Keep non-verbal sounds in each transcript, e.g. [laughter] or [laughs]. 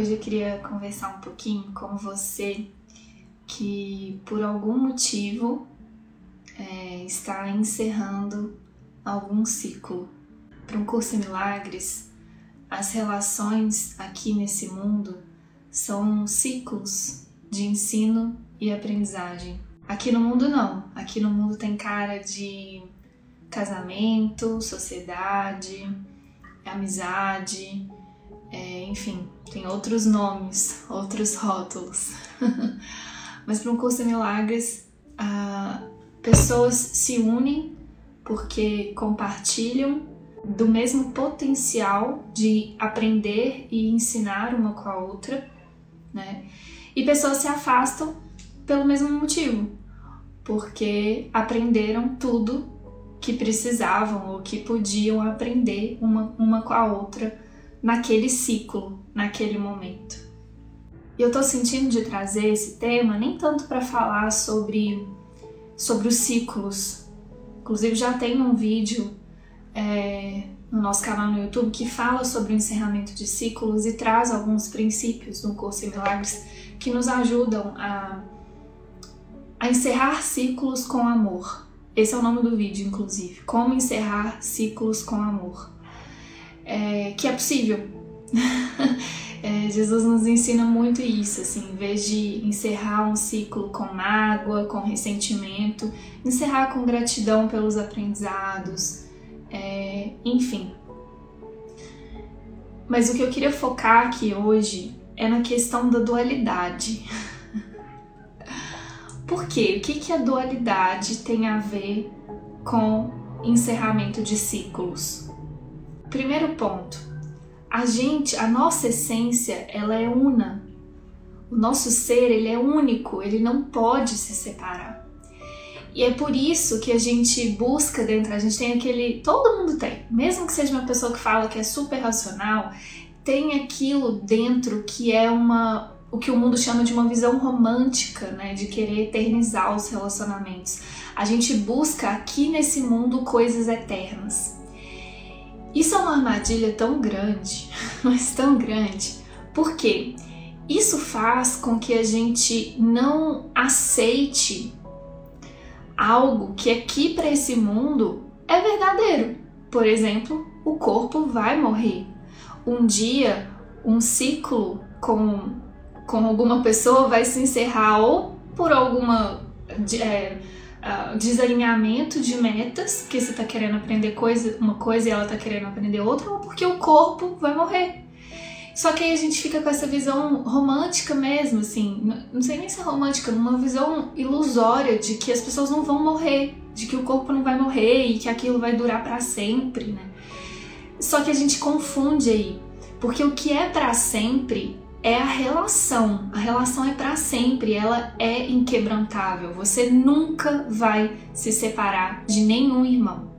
Hoje eu queria conversar um pouquinho com você que por algum motivo é, está encerrando algum ciclo. Para um curso em milagres, as relações aqui nesse mundo são ciclos de ensino e aprendizagem. Aqui no mundo não. Aqui no mundo tem cara de casamento, sociedade, amizade, é, enfim, tem outros nomes, outros rótulos. [laughs] Mas para um curso de milagres, ah, pessoas se unem porque compartilham do mesmo potencial de aprender e ensinar uma com a outra, né? E pessoas se afastam pelo mesmo motivo, porque aprenderam tudo que precisavam ou que podiam aprender uma, uma com a outra naquele ciclo, naquele momento. E eu tô sentindo de trazer esse tema nem tanto para falar sobre, sobre os ciclos. Inclusive já tem um vídeo é, no nosso canal no YouTube que fala sobre o encerramento de ciclos e traz alguns princípios do curso em milagres que nos ajudam a, a encerrar ciclos com amor. Esse é o nome do vídeo, inclusive. Como encerrar ciclos com amor. É, que é possível. [laughs] É, Jesus nos ensina muito isso, assim, em vez de encerrar um ciclo com mágoa, com ressentimento, encerrar com gratidão pelos aprendizados, é, enfim. Mas o que eu queria focar aqui hoje é na questão da dualidade. [laughs] Por quê? O que, que a dualidade tem a ver com encerramento de ciclos? Primeiro ponto a gente, a nossa essência, ela é una. O nosso ser, ele é único, ele não pode se separar. E é por isso que a gente busca dentro, a gente tem aquele, todo mundo tem, mesmo que seja uma pessoa que fala que é super racional, tem aquilo dentro que é uma o que o mundo chama de uma visão romântica, né, de querer eternizar os relacionamentos. A gente busca aqui nesse mundo coisas eternas. Isso é uma armadilha tão grande, [laughs] mas tão grande, porque isso faz com que a gente não aceite algo que aqui para esse mundo é verdadeiro. Por exemplo, o corpo vai morrer. Um dia, um ciclo com, com alguma pessoa vai se encerrar ou por alguma. É, uh, desalinhamento de metas, porque você está querendo aprender coisa, uma coisa e ela está querendo aprender outra, ou porque o corpo vai morrer. Só que aí a gente fica com essa visão romântica mesmo, assim, não sei nem se é romântica, uma visão ilusória de que as pessoas não vão morrer, de que o corpo não vai morrer e que aquilo vai durar para sempre, né? Só que a gente confunde aí, porque o que é para sempre é a relação. A relação é para sempre, ela é inquebrantável. Você nunca vai se separar de nenhum irmão.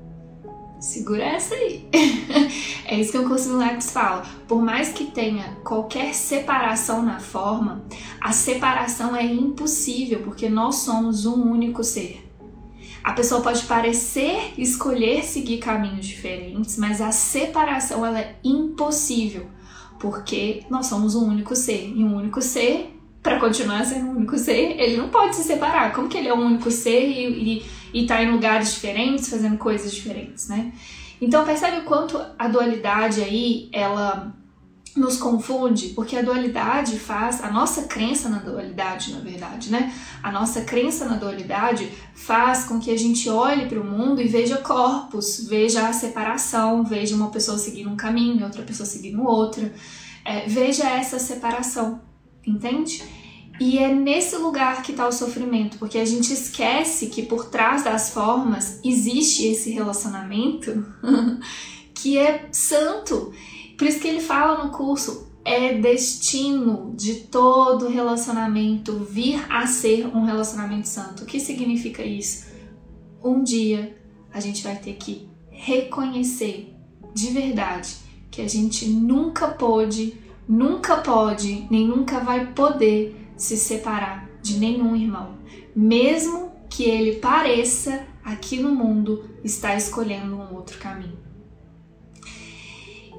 Segura essa aí. [laughs] é isso que o curso Milagres fala. Por mais que tenha qualquer separação na forma, a separação é impossível porque nós somos um único ser. A pessoa pode parecer escolher seguir caminhos diferentes, mas a separação ela é impossível porque nós somos um único ser e um único ser para continuar sendo um único ser, ele não pode se separar. Como que ele é um único ser e, e, e tá em lugares diferentes, fazendo coisas diferentes, né? Então percebe o quanto a dualidade aí, ela nos confunde, porque a dualidade faz, a nossa crença na dualidade, na verdade, né? A nossa crença na dualidade faz com que a gente olhe para o mundo e veja corpos, veja a separação, veja uma pessoa seguindo um caminho, outra pessoa seguindo outra, é, veja essa separação, entende? E é nesse lugar que está o sofrimento, porque a gente esquece que por trás das formas existe esse relacionamento [laughs] que é santo por isso que ele fala no curso, é destino de todo relacionamento vir a ser um relacionamento santo. O que significa isso? Um dia a gente vai ter que reconhecer de verdade que a gente nunca pôde, nunca pode, nem nunca vai poder se separar de nenhum irmão, mesmo que ele pareça aqui no mundo estar escolhendo um outro caminho.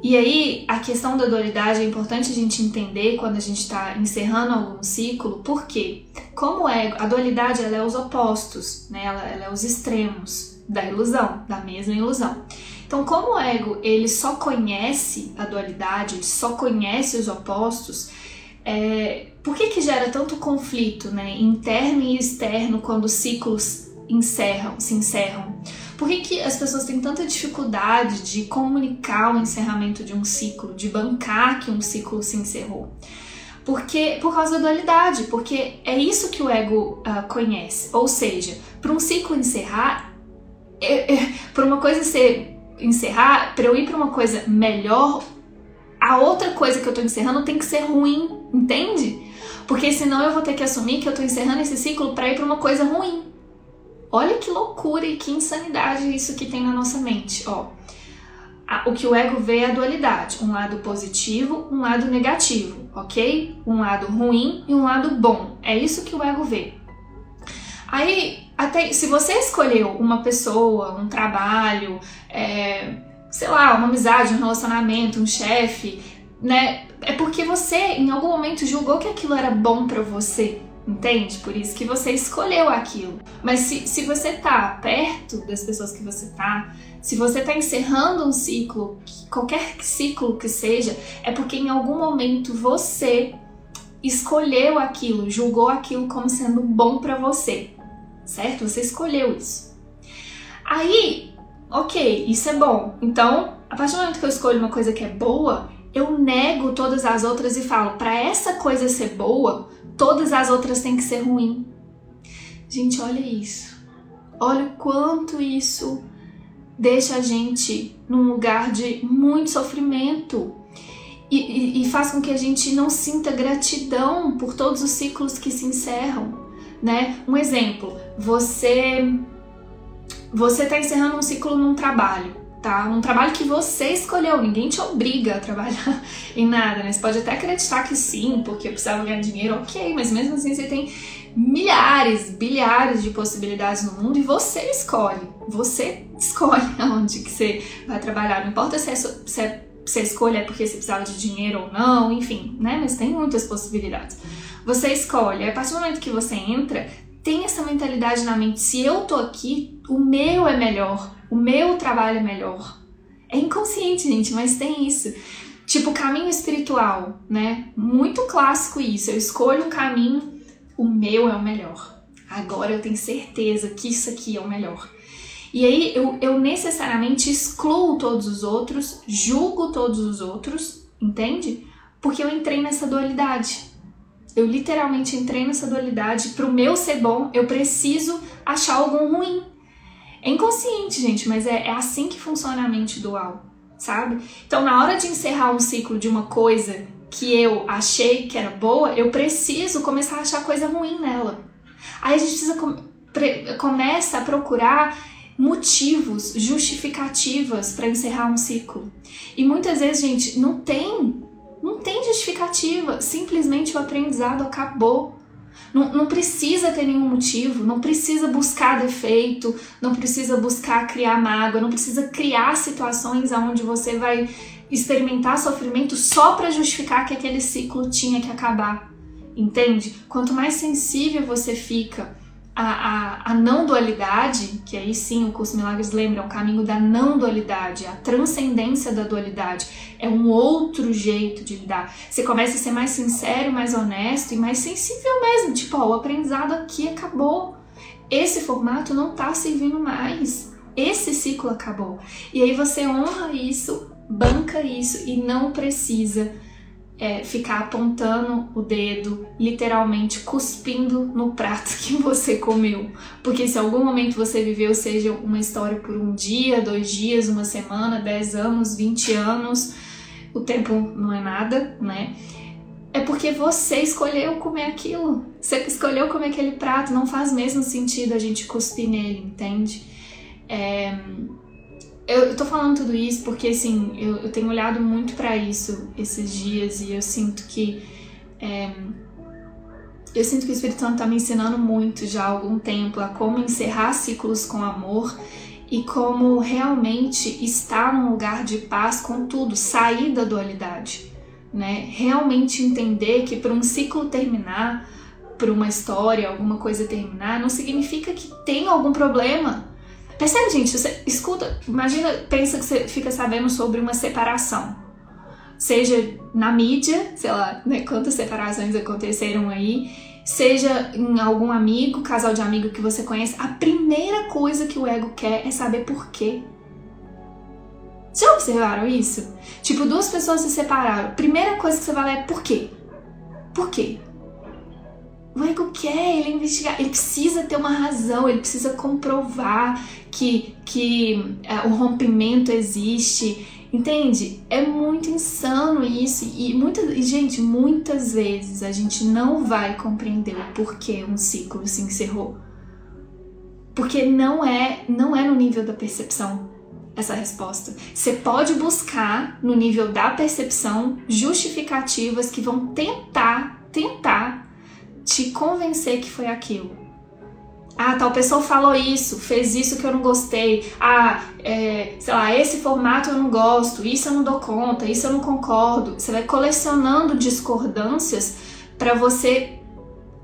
E aí, a questão da dualidade é importante a gente entender quando a gente está encerrando algum ciclo, porque como é a dualidade ela é os opostos, né? ela, ela é os extremos da ilusão, da mesma ilusão. Então, como o ego ele só conhece a dualidade, ele só conhece os opostos, é, por que, que gera tanto conflito né, interno e externo quando os ciclos encerram, se encerram? Por que, que as pessoas têm tanta dificuldade de comunicar o encerramento de um ciclo, de bancar que um ciclo se encerrou? Porque por causa da dualidade, porque é isso que o ego uh, conhece. Ou seja, para um ciclo encerrar, é, é, para uma coisa ser encerrar, para eu ir para uma coisa melhor, a outra coisa que eu tô encerrando tem que ser ruim, entende? Porque senão eu vou ter que assumir que eu tô encerrando esse ciclo para ir para uma coisa ruim. Olha que loucura e que insanidade isso que tem na nossa mente, ó. O que o ego vê é a dualidade, um lado positivo, um lado negativo, ok? Um lado ruim e um lado bom. É isso que o ego vê. Aí, até se você escolheu uma pessoa, um trabalho, é, sei lá, uma amizade, um relacionamento, um chefe, né? É porque você em algum momento julgou que aquilo era bom para você, entende? Por isso que você escolheu aquilo. Mas se, se você tá perto das pessoas que você tá, se você tá encerrando um ciclo, qualquer ciclo que seja, é porque em algum momento você escolheu aquilo, julgou aquilo como sendo bom para você, certo? Você escolheu isso. Aí ok, isso é bom. Então, a partir do momento que eu escolho uma coisa que é boa, eu nego todas as outras e falo, para essa coisa ser boa, todas as outras têm que ser ruim. Gente, olha isso. Olha o quanto isso deixa a gente num lugar de muito sofrimento. E, e, e, faz com que a gente não sinta gratidão por todos os ciclos que se encerram, né? Um exemplo, você você está encerrando um ciclo num trabalho, tá? Um trabalho que você escolheu, ninguém te obriga a trabalhar [laughs] em nada, né? Você pode até acreditar que sim, porque precisava ganhar dinheiro, ok, mas mesmo assim você tem milhares, bilhares de possibilidades no mundo e você escolhe. Você escolhe [laughs] aonde que você vai trabalhar. Não importa se, é, se, é, se escolha é porque você precisava de dinheiro ou não, enfim, né? Mas tem muitas possibilidades. Você escolhe. A partir do momento que você entra, tem essa mentalidade na mente: se eu tô aqui, o meu é melhor, o meu trabalho é melhor. É inconsciente, gente, mas tem isso. Tipo, caminho espiritual, né? Muito clássico isso. Eu escolho um caminho, o meu é o melhor. Agora eu tenho certeza que isso aqui é o melhor. E aí eu, eu necessariamente excluo todos os outros, julgo todos os outros, entende? Porque eu entrei nessa dualidade. Eu literalmente entrei nessa dualidade. Para o meu ser bom, eu preciso achar algum ruim. É inconsciente, gente, mas é, é assim que funciona a mente dual, sabe? Então, na hora de encerrar um ciclo de uma coisa que eu achei que era boa, eu preciso começar a achar coisa ruim nela. Aí a gente precisa com, pre, começa a procurar motivos, justificativas para encerrar um ciclo. E muitas vezes, gente, não tem não tem justificativa, simplesmente o aprendizado acabou. Não, não, precisa ter nenhum motivo, não precisa buscar defeito, não precisa buscar criar mágoa, não precisa criar situações onde você vai experimentar sofrimento só para justificar que aquele ciclo tinha que acabar. Entende? Quanto mais sensível você fica a, a, a, não dualidade, que aí sim o curso Milagres lembra, é o caminho da não dualidade, a transcendência da dualidade, é um outro jeito de lidar. Você começa a ser mais sincero, mais honesto e mais sensível mesmo, tipo, ó, o aprendizado aqui acabou. Esse formato não tá servindo mais. Esse ciclo acabou. E aí você honra isso, banca isso e não precisa é, ficar apontando o dedo, literalmente cuspindo no prato [laughs] que você comeu. Porque se algum momento você viveu, seja uma história por um dia, dois dias, uma semana, dez anos, vinte anos, o tempo não é nada, né? É porque você escolheu comer aquilo. Você escolheu comer aquele prato. Não faz mesmo sentido a gente cuspir nele, entende? É, eu, tô falando tudo isso porque, assim, eu, eu tenho olhado muito para isso esses dias e eu sinto que. É, eu sinto que o Espírito Santo tá me ensinando muito já há algum tempo a como encerrar ciclos com amor e como realmente estar num lugar de paz com tudo, sair da dualidade, né? Realmente entender que para um ciclo terminar, para uma história, alguma coisa terminar, não significa que tem algum problema. Percebe, gente? Você escuta, imagina, pensa que você fica sabendo sobre uma separação. Seja na mídia, sei lá, né, quantas separações aconteceram aí, seja em algum amigo, casal de amigo que você conhece, a primeira coisa que o ego quer é saber por quê. Já observaram isso? Tipo, duas pessoas se separaram. Primeira coisa que você vai lá é por quê? Por quê? O ego quer ele investigar, ele precisa ter uma razão, ele precisa comprovar que, que é, o rompimento existe, Entende? É muito insano isso. E, muita, e, gente, muitas vezes a gente não vai compreender o porquê um ciclo se encerrou. Porque não é, não é no nível da percepção essa resposta. Você pode buscar no nível da percepção justificativas que vão tentar, tentar te convencer que foi aquilo. Ah, tal pessoa falou isso, fez isso que eu não gostei. Ah, é, sei lá, esse formato eu não gosto, isso eu não dou conta, isso eu não concordo. Você vai colecionando discordâncias para você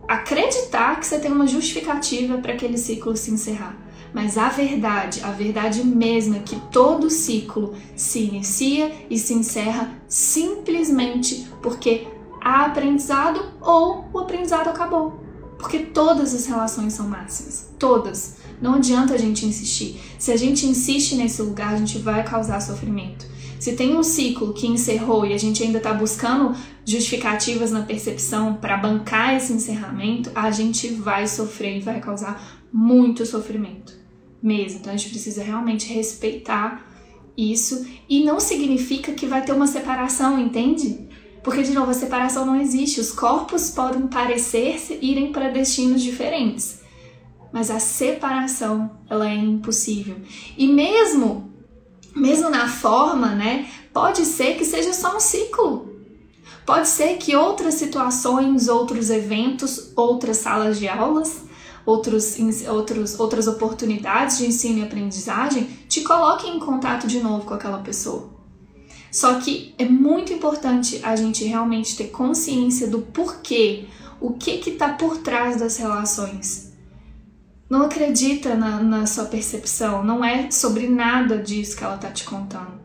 acreditar que você tem uma justificativa para aquele ciclo se encerrar. Mas a verdade, a verdade mesma é que todo ciclo se inicia e se encerra simplesmente porque há aprendizado ou o aprendizado acabou. Porque todas as relações são máximas. Todas. Não adianta a gente insistir. Se a gente insiste nesse lugar, a gente vai causar sofrimento. Se tem um ciclo que encerrou e a gente ainda está buscando justificativas na percepção para bancar esse encerramento, a gente vai sofrer e vai causar muito sofrimento mesmo. Então a gente precisa realmente respeitar isso e não significa que vai ter uma separação, entende? Porque, de novo, a separação não existe. Os corpos podem parecer irem para destinos diferentes, mas a separação ela é impossível. E mesmo, mesmo na forma, né, pode ser que seja só um ciclo. Pode ser que outras situações, outros eventos, outras salas de aulas, outros, outros, outras oportunidades de ensino e aprendizagem te coloquem em contato de novo com aquela pessoa. Só que é muito importante a gente realmente ter consciência do porquê, o que que tá por trás das relações. Não acredita na, na sua percepção, não é sobre nada disso que ela tá te contando.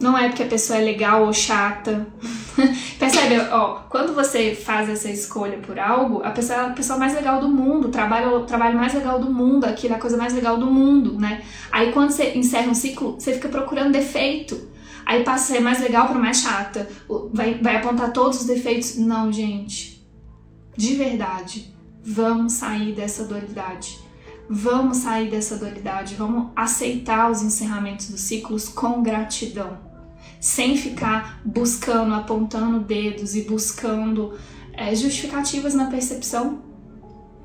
Não é porque a pessoa é legal ou chata. [laughs] Percebe, ó, quando você faz essa escolha por algo, a pessoa é a pessoa mais legal do mundo, trabalha o trabalho mais legal do mundo, aquilo é a coisa mais legal do mundo, né? Aí quando você encerra um ciclo, você fica procurando defeito. Aí passa a ser mais legal para mais chata. Vai, vai apontar todos os defeitos. Não, gente. De verdade. Vamos sair dessa dualidade. Vamos sair dessa dualidade. Vamos aceitar os encerramentos dos ciclos com gratidão. Sem ficar buscando, apontando dedos e buscando é, justificativas na percepção.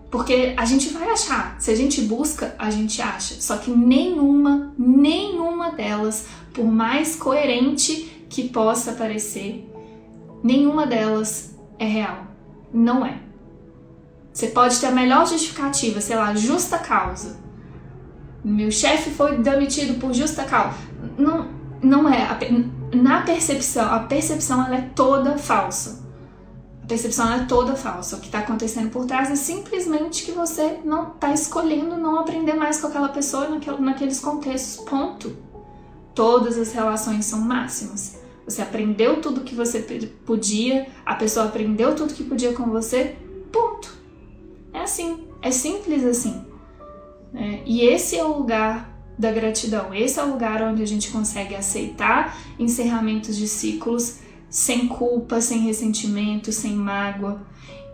Porque a gente vai achar. Se a gente busca, a gente acha. Só que nenhuma, nenhuma delas por mais coerente que possa parecer, nenhuma delas é real. Não é. Você pode ter a melhor justificativa, sei lá, justa causa. Meu chefe foi demitido por justa causa. Não, não é. Na percepção, a percepção ela é toda falsa. A percepção é toda falsa. O que está acontecendo por trás é simplesmente que você não está escolhendo não aprender mais com aquela pessoa naqueles contextos. Ponto todas as relações são máximas. Você aprendeu tudo que você podia, a pessoa aprendeu tudo que podia com você, ponto. É assim, é simples assim. É, e esse é o lugar da gratidão, esse é o lugar onde a gente consegue aceitar encerramentos de ciclos sem culpa, sem ressentimento, sem mágoa.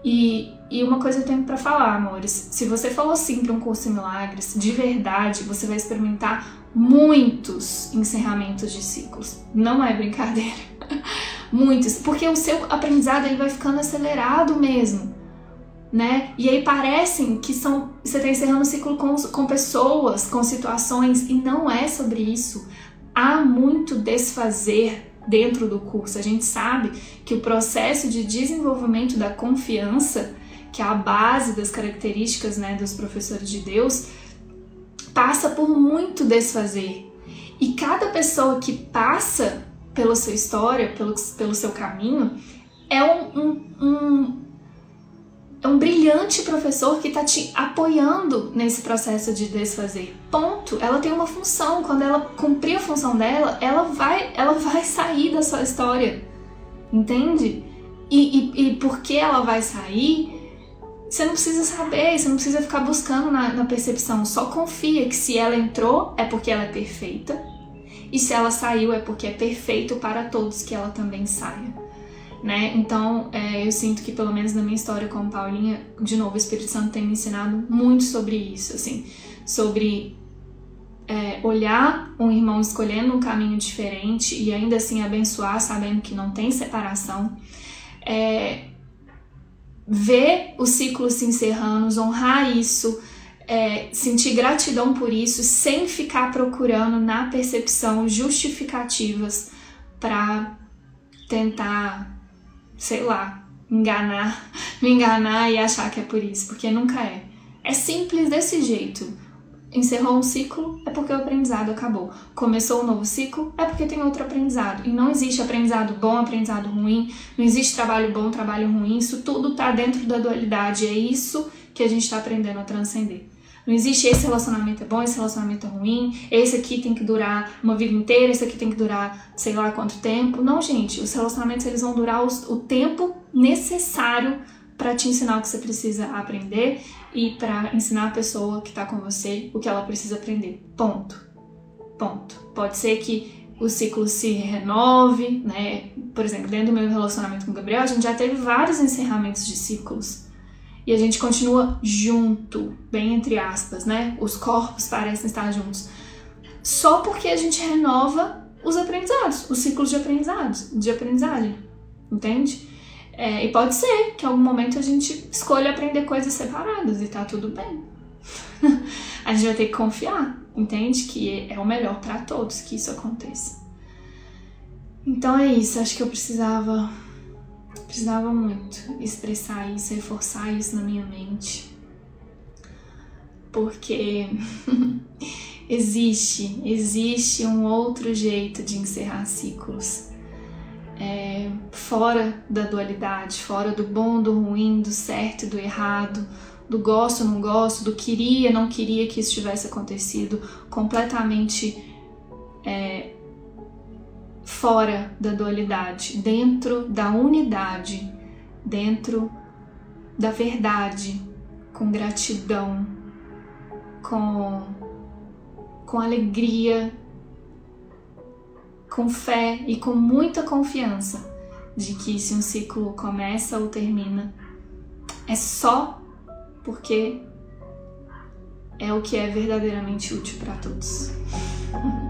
E, e uma coisa eu tenho para falar, amores: se você falou sim para um curso em milagres, de verdade, você vai experimentar muitos encerramentos de ciclos. Não é brincadeira. [laughs] muitos, porque o seu aprendizado ele vai ficando acelerado mesmo. Né? E aí parecem que são você está encerrando um ciclo com, com pessoas, com situações, e não é sobre isso. Há muito desfazer dentro do curso. A gente sabe que o processo de desenvolvimento da confiança, que é a base das características né, dos professores de Deus, passa por muito desfazer. E cada pessoa que passa pela sua história, pelo, pelo seu caminho, é um, um, um é um brilhante professor que está te apoiando nesse processo de desfazer. Ponto. Ela tem uma função. Quando ela cumprir a função dela, ela vai, ela vai sair da sua história. Entende? E, e, e porque ela vai sair, você não precisa saber, você não precisa ficar buscando na, na percepção. Só confia que se ela entrou é porque ela é perfeita. E se ela saiu é porque é perfeito para todos que ela também saia né? Então, é, eu sinto que pelo menos na minha história com Paulinha, de novo, o Espírito Santo tem me ensinado muito sobre isso, assim, sobre é, olhar um irmão escolhendo um caminho diferente e ainda assim abençoar, sabendo que não tem separação. É, ver o ciclo se encerrando, honrar isso, é, sentir gratidão por isso, sem ficar procurando na percepção justificativas para tentar sei lá, enganar, [laughs] me enganar e achar que é por isso, porque nunca é. É simples desse jeito. Encerrou um ciclo é porque o aprendizado acabou. Começou um novo ciclo é porque tem outro aprendizado. E não existe aprendizado bom, aprendizado ruim, não existe trabalho bom, trabalho ruim. Isso tudo está dentro da dualidade. É isso que a gente está aprendendo a transcender. Não existe esse relacionamento é bom, esse relacionamento é ruim, esse aqui tem que durar uma vida inteira, esse aqui tem que durar sei lá quanto tempo. Não, gente, os relacionamentos eles vão durar os, o tempo necessário para te ensinar o que você precisa aprender e para ensinar a pessoa que está com você o que ela precisa aprender. Ponto. Ponto. Pode ser que o ciclo se renove, né? Por exemplo, dentro do meu relacionamento com o Gabriel, a gente já teve vários encerramentos de ciclos e a gente continua junto, bem entre aspas, né? Os corpos parecem estar juntos. Só porque a gente renova os aprendizados, os ciclos de aprendizados, de aprendizagem, entende? É, e pode ser que em algum momento a gente escolha aprender coisas separadas e tá tudo bem. [laughs] a gente vai ter que confiar, entende? Que é o melhor para todos que isso aconteça. Então é isso, acho que eu precisava Precisava muito expressar isso, reforçar isso na minha mente. Porque [laughs] existe, existe um outro jeito de encerrar ciclos. É, fora da dualidade, fora do bom, do ruim, do certo e do errado, do gosto, não gosto, do queria, não queria que isso tivesse acontecido, completamente é, fora da dualidade, dentro da unidade, dentro da verdade, com gratidão, com, com alegria, com fé e com muita confiança de que se um ciclo começa ou termina, é só porque é o que é verdadeiramente útil para todos. [laughs]